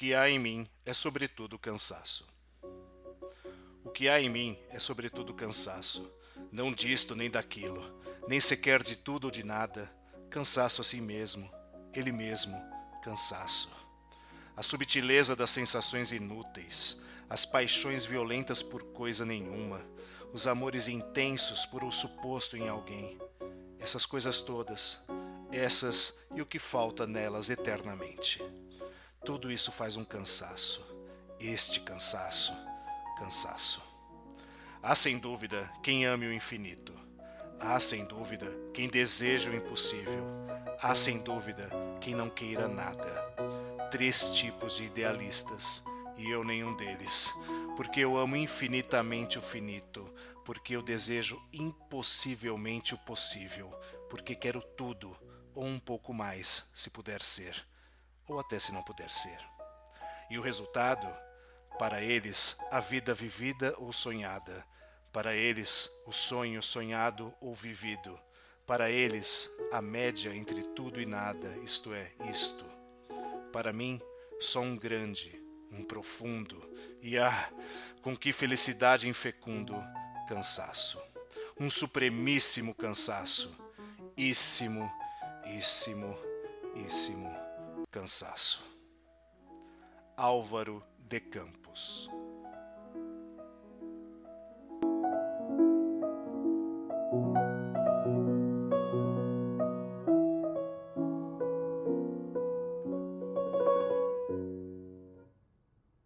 que há em mim é sobretudo cansaço. O que há em mim é sobretudo cansaço, não disto nem daquilo, nem sequer de tudo ou de nada, cansaço a si mesmo, ele mesmo, cansaço. A subtileza das sensações inúteis, as paixões violentas por coisa nenhuma, os amores intensos por o suposto em alguém, essas coisas todas, essas e o que falta nelas eternamente. Tudo isso faz um cansaço, este cansaço, cansaço. Há sem dúvida quem ame o infinito. Há sem dúvida quem deseja o impossível. Há sem dúvida quem não queira nada. Três tipos de idealistas, e eu nenhum deles, porque eu amo infinitamente o finito, porque eu desejo impossivelmente o possível, porque quero tudo, ou um pouco mais, se puder ser, ou até se não puder ser. E o resultado? Para eles, a vida vivida ou sonhada. Para eles, o sonho sonhado ou vivido. Para eles, a média entre tudo e nada, isto é, isto. Para mim, só um grande, um profundo, e ah, com que felicidade infecundo cansaço. Um supremíssimo cansaço. Íssimo, íssimo, íssimo cansaço. Álvaro de Campos